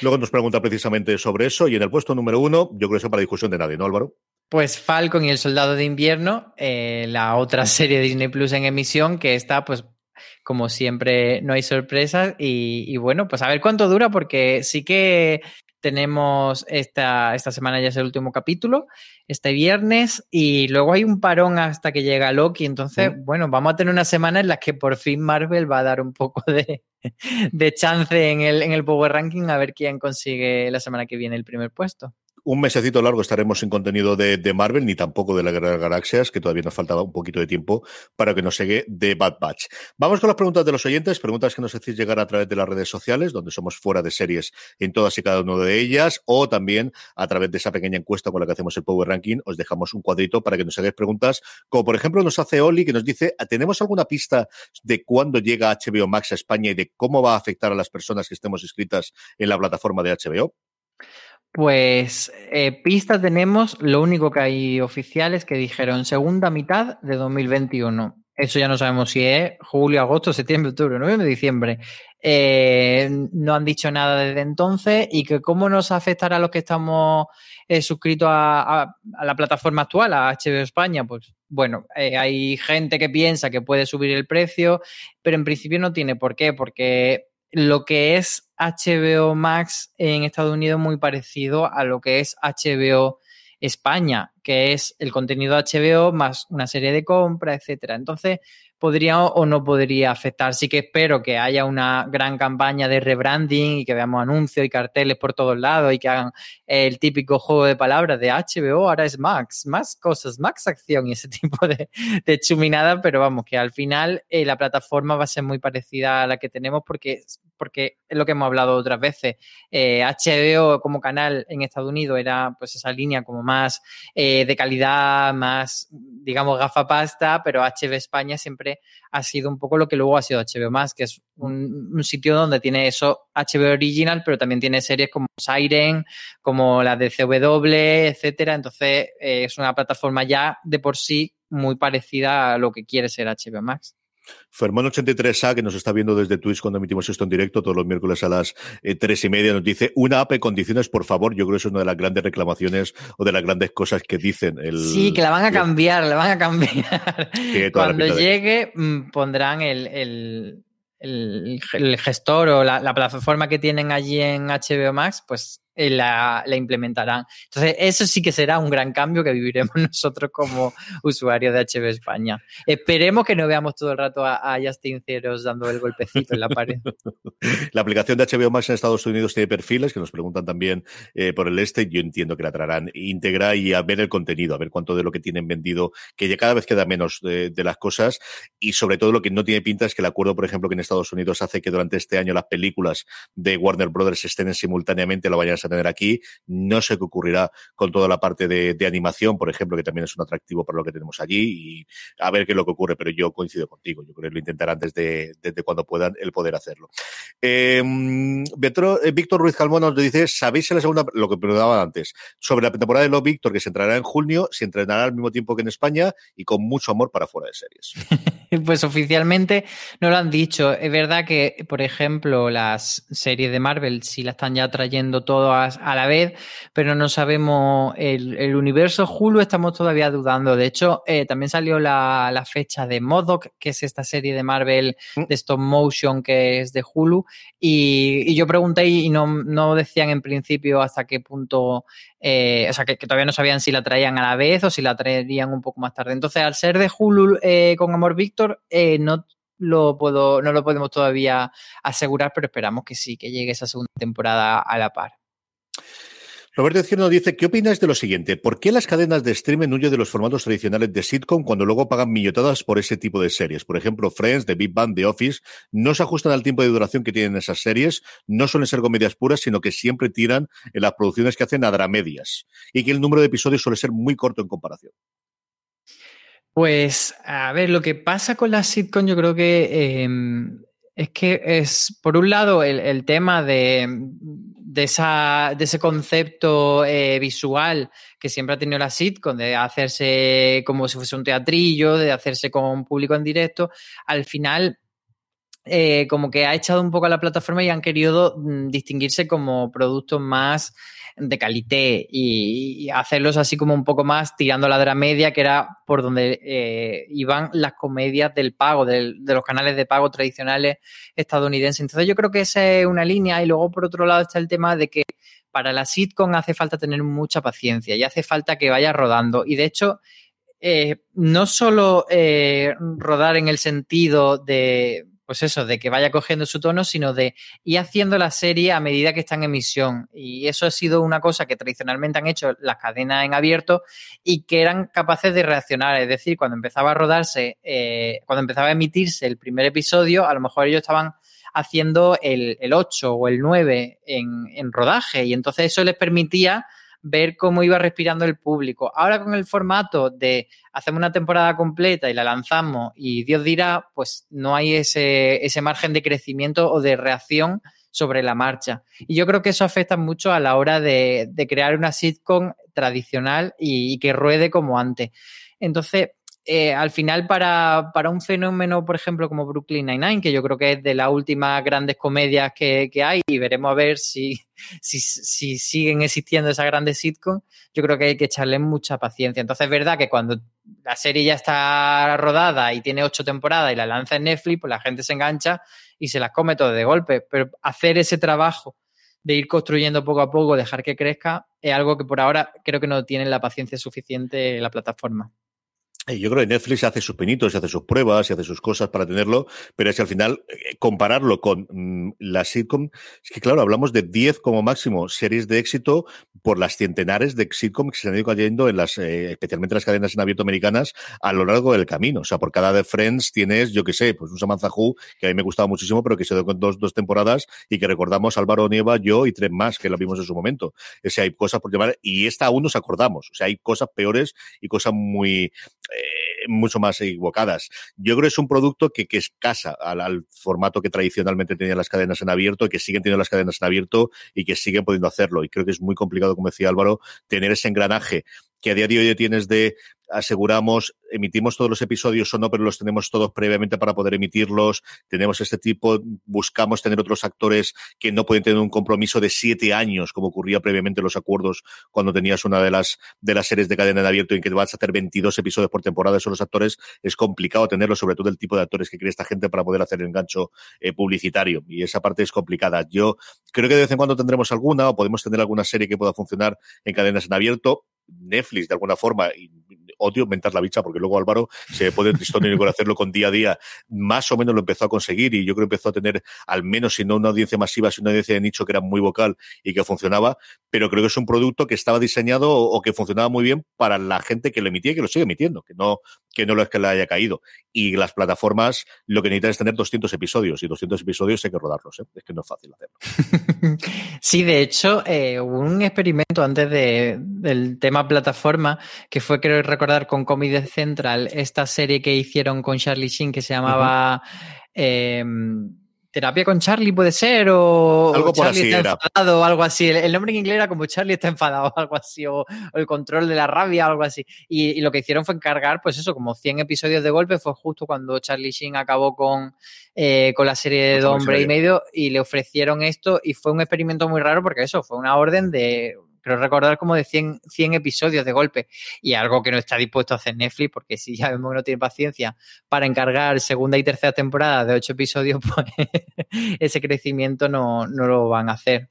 Luego nos pregunta precisamente sobre eso y en el puesto número uno, yo creo que eso para discusión de nadie, ¿no, Álvaro? Pues Falcon y el Soldado de Invierno, eh, la otra serie de Disney Plus en emisión, que está, pues, como siempre, no hay sorpresas. Y, y, bueno, pues a ver cuánto dura, porque sí que tenemos esta, esta semana ya es el último capítulo, este viernes, y luego hay un parón hasta que llega Loki. Entonces, bueno, vamos a tener una semana en la que por fin Marvel va a dar un poco de, de chance en el, en el Power Ranking a ver quién consigue la semana que viene el primer puesto un mesecito largo estaremos sin contenido de, de, Marvel, ni tampoco de la Guerra de las Galaxias, que todavía nos faltaba un poquito de tiempo para que nos llegue de Bad Batch. Vamos con las preguntas de los oyentes, preguntas que nos hacéis llegar a través de las redes sociales, donde somos fuera de series en todas y cada una de ellas, o también a través de esa pequeña encuesta con la que hacemos el Power Ranking, os dejamos un cuadrito para que nos hagáis preguntas, como por ejemplo nos hace Oli, que nos dice, ¿tenemos alguna pista de cuándo llega HBO Max a España y de cómo va a afectar a las personas que estemos inscritas en la plataforma de HBO? Pues eh, pistas tenemos, lo único que hay oficial es que dijeron segunda mitad de 2021. Eso ya no sabemos si es julio, agosto, septiembre, octubre, noviembre, diciembre. Eh, no han dicho nada desde entonces y que cómo nos afectará a los que estamos eh, suscritos a, la plataforma actual, a HBO España. Pues bueno, eh, hay gente que piensa que puede subir el precio, pero en principio no tiene por qué, porque lo que es HBO Max en Estados Unidos muy parecido a lo que es HBO España, que es el contenido HBO más una serie de compras, etcétera. Entonces, podría o no podría afectar. Sí que espero que haya una gran campaña de rebranding y que veamos anuncios y carteles por todos lados y que hagan el típico juego de palabras de HBO, ahora es Max, más cosas, Max acción y ese tipo de, de chuminada, pero vamos, que al final eh, la plataforma va a ser muy parecida a la que tenemos porque, porque es lo que hemos hablado otras veces. Eh, HBO como canal en Estados Unidos era pues esa línea como más eh, de calidad, más, digamos, gafapasta, pero HBO España siempre ha sido un poco lo que luego ha sido HBO más, que es un, sitio donde tiene eso HBO original, pero también tiene series como Siren, como la de CW, etcétera. Entonces eh, es una plataforma ya de por sí muy parecida a lo que quiere ser HBO Max. Fermón83A, que nos está viendo desde Twitch cuando emitimos esto en directo todos los miércoles a las eh, tres y media, nos dice una app en condiciones, por favor. Yo creo que es una de las grandes reclamaciones o de las grandes cosas que dicen. El, sí, que la van a cambiar, la van a cambiar. Cuando llegue, de... pondrán el, el, el, el, gestor o la, la, plataforma que tienen allí en HBO Max, pues eh, la, la, implementarán. Entonces, eso sí que será un gran cambio que viviremos nosotros como usuarios de HB España. Esperemos que no veamos todo el rato a, a Justin Ceros dando el golpecito en la pared. la aplicación de HBO Max en Estados Unidos tiene perfiles que nos preguntan también eh, por el este. Yo entiendo que la traerán íntegra y a ver el contenido, a ver cuánto de lo que tienen vendido, que ya cada vez queda menos de, de las cosas y sobre todo lo que no tiene pinta es que el acuerdo, por ejemplo, que en Estados Unidos hace que durante este año las películas de Warner Brothers estén simultáneamente, lo vayan a tener aquí. No sé qué ocurrirá con toda la parte de, animación, por ejemplo, que también es un atractivo para lo que tenemos allí y a ver qué es lo que ocurre, pero yo coincido contigo. Yo creo que lo intentarán desde, desde cuando puedan el poder hacerlo. Eh, Víctor Ruiz Calmón nos dice, ¿sabéis en la segunda, lo que preguntaba antes, sobre la temporada de Lo Víctor, que se entrará en junio, se entrenará al mismo tiempo que en España y con mucho amor para fuera de series? pues oficialmente no lo han dicho. Es verdad que, por ejemplo, las series de Marvel sí la están ya trayendo todas a la vez, pero no sabemos el, el universo Hulu, estamos todavía dudando. De hecho, eh, también salió la, la, fecha de Modoc, que es esta serie de Marvel de stop motion que es de Hulu, y, y yo pregunté y no, no, decían en principio hasta qué punto, eh, o sea, que, que, todavía no sabían si la traían a la vez o si la traerían un poco más tarde. Entonces, al ser de Hulu eh, con Amor Víctor, no lo puedo, no lo podemos todavía asegurar, pero esperamos que sí, que llegue esa segunda temporada a la par. Roberto Izquierdo dice, ¿qué opinas de lo siguiente? ¿Por qué las cadenas de streaming huyen de los formatos tradicionales de sitcom cuando luego pagan millotadas por ese tipo de series? Por ejemplo, Friends, The Big Bang, The Office, no se ajustan al tiempo de duración que tienen esas series, no suelen ser comedias puras, sino que siempre tiran en las producciones que hacen a dramedias y que el número de episodios suele ser muy corto en comparación. Pues, a ver, lo que pasa con la sitcom yo creo que eh, es que es, por un lado, el tema de, de, esa, de, ese concepto eh, visual que siempre ha tenido la sitcom, de hacerse como si fuese un teatrillo, de hacerse con un público en directo, al final eh, como que ha echado un poco a la plataforma y han querido mm, distinguirse como productos más de calité y, hacerlos así como un poco más tirando la dramedia, que era por donde eh, iban las comedias del pago, de los canales de pago tradicionales estadounidenses. Entonces yo creo que esa es una línea y luego por otro lado está el tema de que para la sitcom hace falta tener mucha paciencia y hace falta que vaya rodando. Y de hecho, eh, no solo eh, rodar en el sentido de pues eso, de que vaya cogiendo su tono, sino de ir haciendo la serie a medida que está en emisión. Y eso ha sido una cosa que tradicionalmente han hecho las cadenas en abierto y que eran capaces de reaccionar. Es decir, cuando empezaba a rodarse, eh, cuando empezaba a emitirse el primer episodio, a lo mejor ellos estaban haciendo el, el 8 o el 9 en, en rodaje y entonces eso les permitía ver cómo iba respirando el público. Ahora con el formato de hacemos una temporada completa y la lanzamos y Dios dirá, pues no hay ese, ese margen de crecimiento o de reacción sobre la marcha. Y yo creo que eso afecta mucho a la hora de, de crear una sitcom tradicional y, y, que ruede como antes. Entonces, eh, al final para, para, un fenómeno, por ejemplo, como Brooklyn Nine-Nine, que yo creo que es de las últimas grandes comedias que, que hay, y veremos a ver si, si, si, siguen existiendo esas grandes sitcoms, yo creo que hay que echarle mucha paciencia. Entonces es verdad que cuando la serie ya está rodada y tiene ocho temporadas y la lanza en Netflix, pues la gente se engancha y se las come todo de golpe. Pero hacer ese trabajo de ir construyendo poco a poco, dejar que crezca, es algo que por ahora creo que no tienen la paciencia suficiente la plataforma. Yo creo que Netflix hace sus pinitos, hace sus pruebas y hace sus cosas para tenerlo, pero es que al final eh, compararlo con mmm, la sitcom, es que claro, hablamos de 10 como máximo series de éxito por las centenares de sitcoms que se han ido cayendo en las, eh, especialmente las cadenas en abierto americanas a lo largo del camino. O sea, por cada de Friends tienes, yo que sé, pues un Samantha Who, que a mí me gustaba muchísimo, pero que se dio con dos, dos temporadas y que recordamos Álvaro Nieva, yo y tres más que la vimos en su momento. O sea, hay cosas por llamar, y esta aún nos acordamos. O sea, hay cosas peores y cosas muy, eh, mucho más equivocadas. Yo creo que es un producto que, que escasa al, al, formato que tradicionalmente tenían las cadenas en abierto que siguen teniendo las cadenas en abierto y que siguen pudiendo hacerlo. Y creo que es muy complicado, como decía Álvaro, tener ese engranaje que a día de hoy tienes de aseguramos, emitimos todos los episodios o no, pero los tenemos todos previamente para poder emitirlos. Tenemos este tipo, buscamos tener otros actores que no pueden tener un compromiso de siete años, como ocurría previamente en los acuerdos cuando tenías una de las, de las series de cadena de abierto en que vas a hacer 22 episodios por temporada. Eso los actores es complicado tenerlo, sobre todo el tipo de actores que quiere esta gente para poder hacer el engancho eh, publicitario. Y esa parte es complicada. Yo creo que de vez en cuando tendremos alguna o podemos tener alguna serie que pueda funcionar en cadenas en abierto. Netflix, de alguna forma, odio mentar la bicha porque luego Álvaro se puede tristón y hacerlo con día a día, más o menos lo empezó a conseguir y yo creo que empezó a tener al menos, si no una audiencia masiva, sino una audiencia de nicho que era muy vocal y que funcionaba, pero creo que es un producto que estaba diseñado o, que funcionaba muy bien para la gente que lo emitía y que lo sigue emitiendo, que no, que no lo es que le haya caído. Y las plataformas lo que necesitan es tener 200 episodios y 200 episodios hay que rodarlos, ¿eh? es que no es fácil hacerlo. Sí, de hecho, eh, un experimento antes de, del tema plataforma que fue, creo recordar, con Comedy Central esta serie que hicieron con Charlie Sheen que se llamaba em, Terapia con Charlie, puede ser, o, algo Charlie está enfadado, o algo así. El, nombre en inglés era como Charlie está enfadado, algo así, o, el control de la rabia, algo así. Y, lo que hicieron fue encargar, pues eso, como 100 episodios de golpe. Fue justo cuando Charlie Sheen acabó con, eh, con la serie de Don Hombre y medio y le ofrecieron esto. Y fue un experimento muy raro porque eso, fue una orden de pero recordar como de 100, 100 episodios de golpe y algo que no está dispuesto a hacer Netflix, porque si ya vemos que no tiene paciencia para encargar segunda y tercera temporada de 8 episodios, pues ese crecimiento no, no lo van a hacer.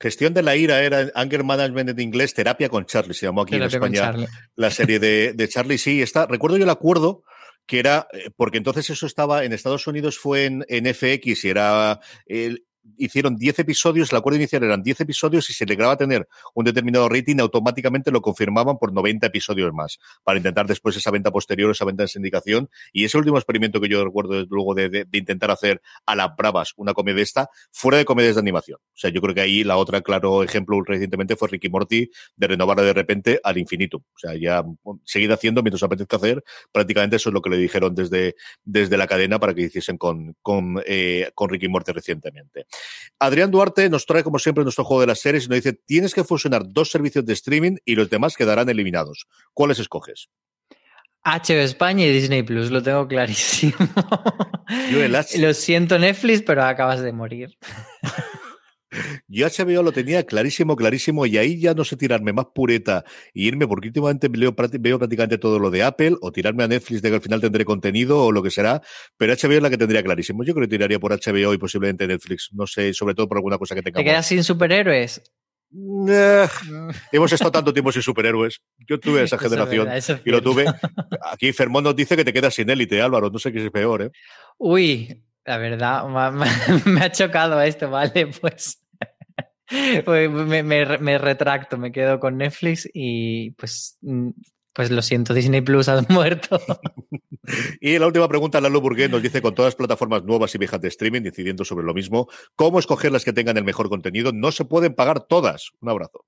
Gestión de la ira era Anger Management en inglés, Terapia con Charlie, se llamó aquí en España la serie de, de, Charlie. Sí, está. Recuerdo yo el acuerdo que era, eh, porque entonces eso estaba en Estados Unidos, fue en, en FX y era el, hicieron 10 episodios, el acuerdo inicial eran 10 episodios y si lograba tener un determinado rating, automáticamente lo confirmaban por 90 episodios más, para intentar después esa venta posterior, esa venta de sindicación. Y ese último experimento que yo recuerdo luego de, de, intentar hacer a las bravas una comedia esta, fuera de comedias de animación. O sea, yo creo que ahí la otra, claro ejemplo recientemente fue Ricky Morty, de renovar de repente al infinito. O sea, ya seguir haciendo mientras apetezca hacer, prácticamente eso es lo que le dijeron desde, desde la cadena para que hiciesen con, con, eh, con Ricky Morty recientemente. Adrián Duarte nos trae, como siempre, nuestro juego de las series y nos dice: tienes que fusionar dos servicios de streaming y los demás quedarán eliminados. ¿Cuáles escoges? HBO España y Disney Plus, lo tengo clarísimo. Lo siento, Netflix, pero acabas de morir. Yo HBO lo tenía clarísimo, clarísimo, y ahí ya no sé tirarme más pureta y irme, porque últimamente veo, veo prácticamente todo lo de Apple, o tirarme a Netflix de que al final tendré contenido o lo que será, pero HBO es la que tendría clarísimo. Yo creo que tiraría por HBO y posiblemente Netflix, no sé, sobre todo por alguna cosa que tenga. ¿Te quedas sin superhéroes? Eh, hemos estado tanto tiempo sin superhéroes. Yo tuve esa generación y lo tuve. Aquí Fermón nos dice que te quedas sin élite, Álvaro. No sé qué es peor, ¿eh? Uy, la verdad, me ha chocado esto, vale, pues pues me, me, retracto, me quedo con Netflix y pues, mm, pues lo siento, Disney Plus ha muerto. y la última pregunta, Lalo Burgué nos dice, con todas las plataformas nuevas y viejas de streaming, decidiendo sobre lo mismo, ¿cómo escoger las que tengan el mejor contenido? No se pueden pagar todas. Un abrazo.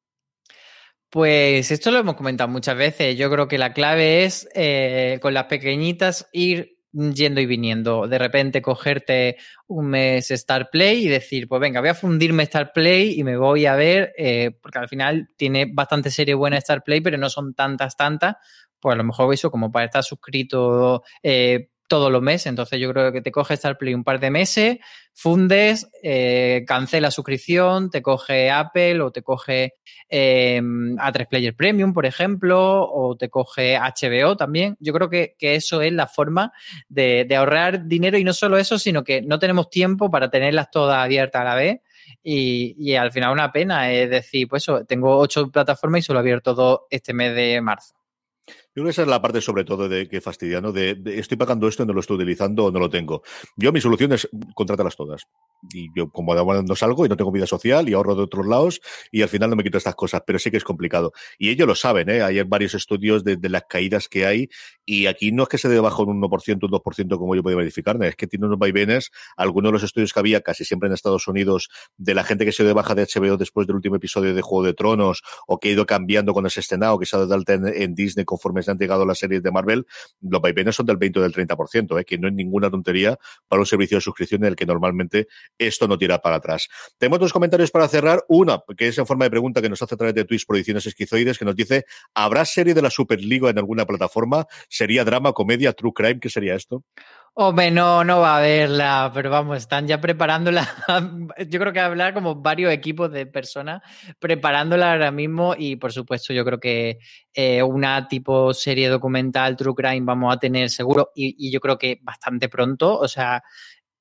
Pues esto lo hemos comentado muchas veces. Yo creo que la clave es eh, con las pequeñitas ir yendo y viniendo. De repente cogerte un mes Star Play y decir, pues venga, voy a fundirme Star Play y me voy a ver, eh, porque al final tiene bastante serie buena Star Play, pero no son tantas, tantas. Pues a lo mejor eso como para estar suscrito eh, todos los meses. Entonces yo creo que te coge Star Play un par de meses, fundes, eh, cancela suscripción, te coge Apple o te coge eh, A3 Player Premium, por ejemplo, o te coge HBO también. Yo creo que, eso es la forma de, ahorrar dinero y no solo eso, sino que no tenemos tiempo para tenerlas todas abiertas a la vez. Y, y al final una pena es decir, pues tengo ocho plataformas y solo abierto dos este mes de marzo. Yo creo que esa es la parte sobre todo de que fastidiano, de, estoy pagando esto no lo estoy utilizando o no lo tengo. Yo mi solución es contrátalas todas. Y yo como no salgo y no tengo vida social y ahorro de otros lados y al final no me quito estas cosas, pero sí que es complicado. Y ellos lo saben, ¿eh? hay varios estudios de, las caídas que hay y aquí no es que se dé bajo un 1%, un 2% como yo puedo verificar, es que tiene unos vaivenes, algunos de los estudios que había casi siempre en Estados Unidos de la gente que se dio de baja de HBO después del último episodio de Juego de Tronos o que ha ido cambiando cuando se estrenado, que se ha dado de alta en, en Disney conforme mes han llegado las series de Marvel, los vaivenes son del 20 o del 30%, ¿eh? que no es ninguna tontería para un servicio de suscripción en el que normalmente esto no tira para atrás. Tenemos dos comentarios para cerrar. Una, que es en forma de pregunta que nos hace a través de Twitch Ediciones Esquizoides, que nos dice, ¿habrá serie de la Superliga en alguna plataforma? ¿Sería drama, comedia, true crime? ¿Qué sería esto? Hombre, no, no va a haberla, pero vamos, están ya preparándola. Yo creo que hablar como varios equipos de personas preparándola ahora mismo y por supuesto yo creo que eh, una tipo serie documental, True Crime, vamos a tener seguro y, yo creo que bastante pronto. O sea,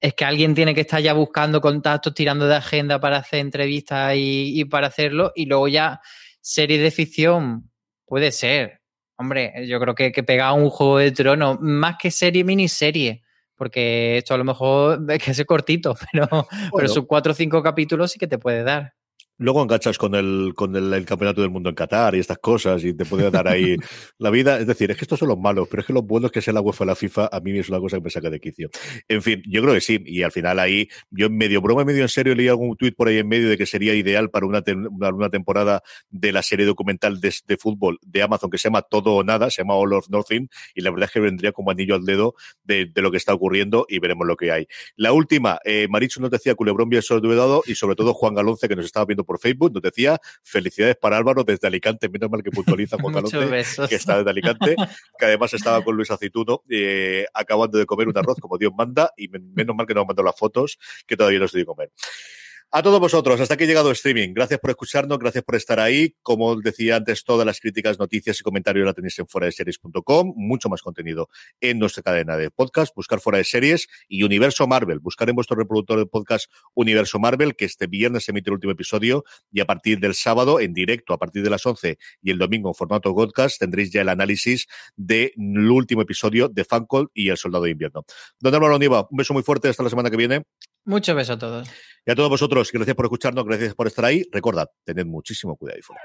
es que alguien tiene que estar ya buscando contactos, tirando de agenda para hacer entrevistas y, y para hacerlo y luego ya serie de ficción puede ser, Hombre, yo creo que, que pega un juego de trono, más que serie, miniserie, porque esto a lo mejor es que es cortito, pero, pero sus cuatro o cinco capítulos sí que te puede dar. Luego enganchas con el, con el, campeonato del mundo en Qatar y estas cosas y te puede dar ahí la vida. Es decir, es que estos son los malos, pero es que los buenos que sea la UEFA o la FIFA a mí es una cosa que me saca de quicio. En fin, yo creo que sí. Y al final ahí, yo en medio broma, medio en serio, leí algún tuit por ahí en medio de que sería ideal para una, una temporada de la serie documental de, fútbol de Amazon que se llama Todo o Nada, se llama All of Nothing, y la verdad es que vendría como anillo al dedo de, lo que está ocurriendo y veremos lo que hay. La última, eh, Marichu nos decía Culebrón bien dado y sobre todo Juan Galonce que nos estaba viendo por Facebook, nos decía felicidades para Álvaro desde Alicante, menos mal que puntualiza Juan Calonce, que está desde Alicante, que además estaba con Luis Aceituno eh, acabando de comer un arroz como Dios manda y menos mal que nos mandó las fotos que todavía no estoy de comer. A todos vosotros, hasta aquí ha llegado streaming. Gracias por escucharnos, gracias por estar ahí. Como decía antes, todas las críticas, noticias y comentarios la tenéis en fuera de series.com. Mucho más contenido en nuestra cadena de podcast. Buscar fuera de series y Universo Marvel. Buscar en vuestro reproductor de podcast Universo Marvel, que este viernes se emite el último episodio y a partir del sábado, en directo, a partir de las 11 y el domingo en formato podcast, tendréis ya el análisis del último episodio de Fancol y El Soldado de Invierno. Don Álvaro Oniva, un beso muy fuerte hasta la semana que viene. Mucho beso a todos. Y a todos vosotros, gracias por escucharnos, gracias por estar ahí. Recordad, tened muchísimo cuidado y fuera.